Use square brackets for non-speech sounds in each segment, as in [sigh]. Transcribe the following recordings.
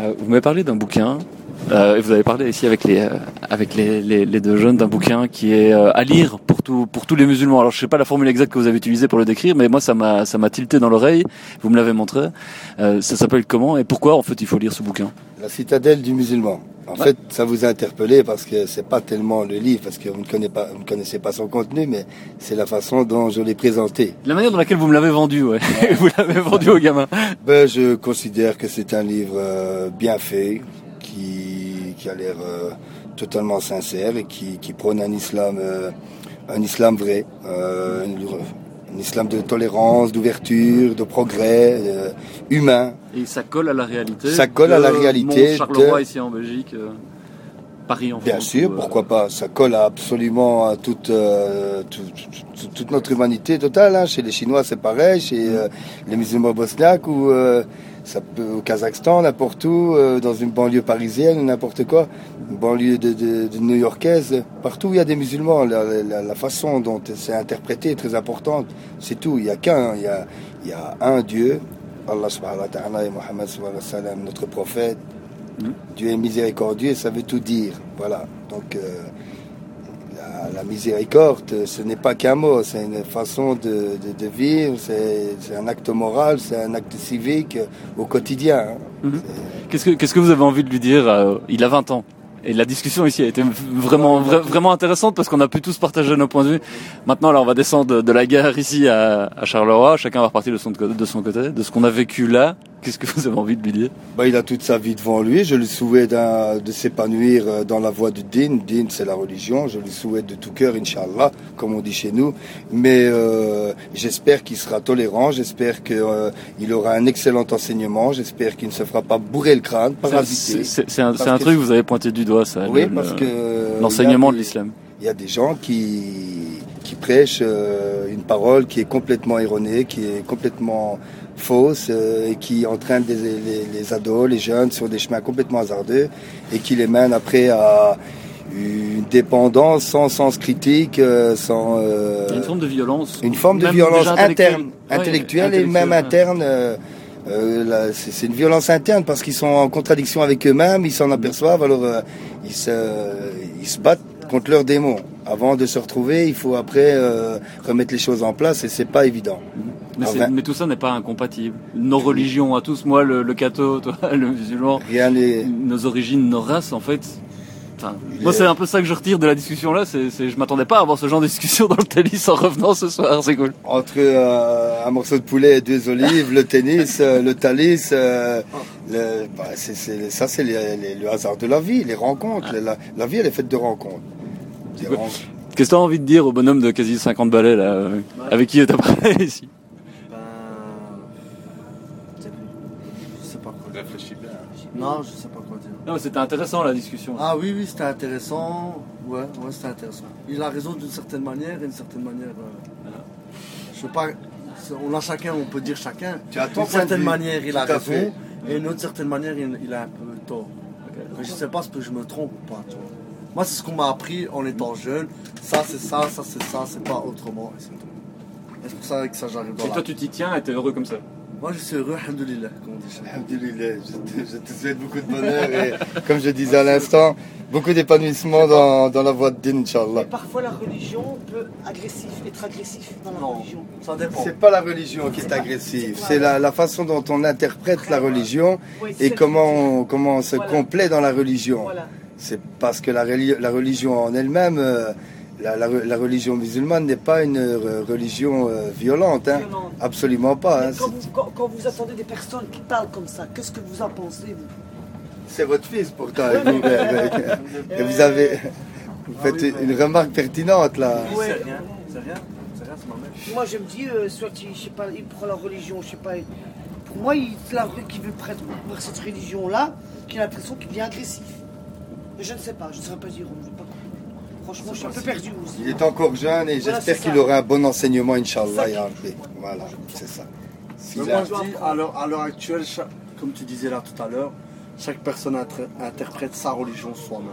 Euh, vous m'avez parlé d'un bouquin. Euh, et vous avez parlé ici avec les euh, avec les, les, les deux jeunes d'un bouquin qui est euh, à lire pour tout pour tous les musulmans. Alors je sais pas la formule exacte que vous avez utilisée pour le décrire, mais moi ça m'a ça m'a tilté dans l'oreille. Vous me l'avez montré. Euh, ça s'appelle comment et pourquoi en fait il faut lire ce bouquin? La citadelle du musulman. En Ouais. fait, ça vous a interpellé parce que c'est pas tellement le livre, parce que vous ne connaissez pas, vous ne connaissez pas son contenu, mais c'est la façon dont je l'ai présenté. La manière dans laquelle vous me l'avez vendu, ouais. [laughs] vous l'avez vendu aux gamins. Ben, je considère que c'est un livre euh, bien fait, qui, a l'air euh, totalement sincère et qui, qui prône un islam, euh, un islam vrai, euh, un, islam de tolérance, d'ouverture, de progrès, humain. Et ça colle à la réalité. Ça colle à la réalité Mont-Charleroi de- ici en Belgique, Paris en Bien France. sûr, ou, euh, pourquoi pas. Ça colle à absolument à toute, euh, tout- tout- toute notre humanité totale. hein. Chez les Chinois, c'est pareil. Chez euh, les musulmans bosniaques ou ça peut au Kazakhstan, n'importe où, euh, dans une banlieue parisienne n'importe quoi, une banlieue de, de, de new-yorkaise. Partout où il y a des musulmans, la, la- la façon dont c'est interprété est très importante. C'est tout. Il y a qu'un. Il y a, il y a un Dieu. Allah subhanahu wa ta'ala et Mohammed notre prophète. Dieu est miséricordieux, ça veut tout dire. Voilà. Donc, euh, la, la miséricorde, ce n'est pas qu'un mot, c'est une façon de, de- de vivre, c'est un acte moral, c'est un acte civique au quotidien. hein. Mhm. Qu'est-ce que vous avez envie de lui dire euh, Il a 20 ans. Et la discussion ici a été vraiment vra- vraiment intéressante parce qu'on a pu tous partager nos points de vue. Maintenant, là, on va descendre de, de la gare ici à, à Charleroi. Chacun va repartir de son, de son côté, de ce qu'on a vécu là. Qu'est-ce que vous avez envie de lui dire? Bah, il a toute sa vie devant lui. Je lui souhaite de s'épanouir euh, dans la voie du din. Din, c'est la religion. Je lui souhaite de tout cœur, Inch'Allah, comme on dit chez nous. Mais euh, j'espère qu'il sera tolérant. J'espère qu'il aura un excellent enseignement. J'espère qu'il ne se fera pas bourrer le crâne, C'est parasiter. c'est- un, un truc que vous avez pointé du doigt, ça. Oui, le- parce que l'enseignement de l'islam. Il y a des gens qui, qui prêchent euh, une parole qui est complètement erronée, qui est complètement fausse euh, et qui entraîne des, les, les ados, les jeunes sur des chemins complètement hasardeux et qui les mène après à une dépendance sans sens critique, euh, sans euh, une forme de violence. une forme de violence intellectuelle. interne, Ouais, intellectuelle et même interne. euh, euh, c'est c'est une violence interne parce qu'ils sont en contradiction avec eux-mêmes, ils s'en aperçoivent, alors euh, ils, se, ils se battent contre leurs démons. Avant de se retrouver, il faut après euh, remettre les choses en place et c'est pas évident. Mais, Ah, mais tout ça n'est pas incompatible. Nos religions à tous, moi le, le catho, [laughs] toi le musulman, Rien nos origines, nos races en fait. Enfin, moi est- c'est un peu ça que je retire de la discussion là. C'est, je m'attendais pas à avoir ce genre de discussion dans le tennis en revenant ce soir. C'est cool. Entre euh, un morceau de poulet et deux olives, le tennis, euh, le talis, euh, le- bah, ça c'est le hasard de la vie, les rencontres. La, la vie elle est faite de rencontres. Qu'est-ce que t'as envie de dire au bonhomme de quasi 50 balais là, euh, avec qui t'as parlé [laughs] ici Ben. Je sais pas quoi dire. Réfléchis bien. Non, je sais pas quoi dire. Non, mais c'était intéressant la discussion. Ah oui, oui, c'était intéressant. Ouais, ouais, c'était intéressant. Il a raison d'une certaine manière et d'une certaine manière. euh, Voilà. Je sais pas. On a chacun, on peut dire chacun. Tu as ton D'une certaine manière, il a raison. fait. Et d'une autre certaine manière, il, il a un peu tort. Mais je sais pas ce que je me trompe ou pas. tu vois. Moi, c'est ce qu'on m'a appris en étant jeune. Ça, c'est ça, ça, c'est ça, c'est pas autrement. Et c'est tout. Et c'est pour ça que ça, j'arrive dans Et la... toi tu t'y tiens et t'es heureux comme ça. Moi, je suis heureux, alhamdoulilah, comme on dit. Alhamdulillah, je te, je te souhaite beaucoup de bonheur et, comme je disais à l'instant, beaucoup d'épanouissement dans, dans la voie de Din, Inch'Allah. Mais parfois la religion peut agressif, être agressif dans la Non, religion. ça dépend. C'est pas la religion qui est agressive, c'est la, la façon dont on interprète la religion et comment on, comment on se Voilà. complaît dans la religion. Voilà. C'est parce que la, reli- la religion en elle-même, euh, la, la re- la religion musulmane n'est pas une euh, religion euh, violente, hein. Violente. absolument pas. hein. Quand, vous, quand, quand vous attendez des personnes qui parlent comme ça, qu'est-ce que vous en pensez vous? C'est votre fils pourtant. et vous, [laughs] et vous avez, vous Ah faites oui, une remarque pertinente là. Oui, C'est rien, c'est rien, c'est rien, c'est ma mère. Moi je me dis, euh, soit il, je sais pas, il prend la religion, je sais pas. Pour moi, il, la rue qui veut prêtre vers cette religion-là, qui a l'impression qu'il devient agressif. Mais je ne sais pas, je ne saurais pas dire. je sais pas. Franchement, je suis un peu perdu aussi. Il est encore jeune et Voilà, j'espère qu'il aura un bon enseignement, Inch'Allah. Voilà, c'est ça. Mais moi je dis, à l'heure, actuelle, comme tu disais là tout à l'heure, chaque personne inter- interprète sa religion soi-même.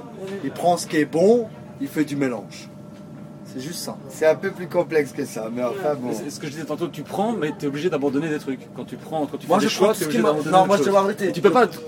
Il prend ce qui est bon, il fait du mélange. C'est juste ça. C'est un peu plus complexe que ça, mais enfin bon. C'est ce que je disais tantôt, tu prends, mais tu es obligé d'abandonner des trucs. Quand tu prends, quand tu fais Moi des je choix, tu es ce qui obligé m'a. d'abandonner Non, moi je la vérité. Tu peux pas prendre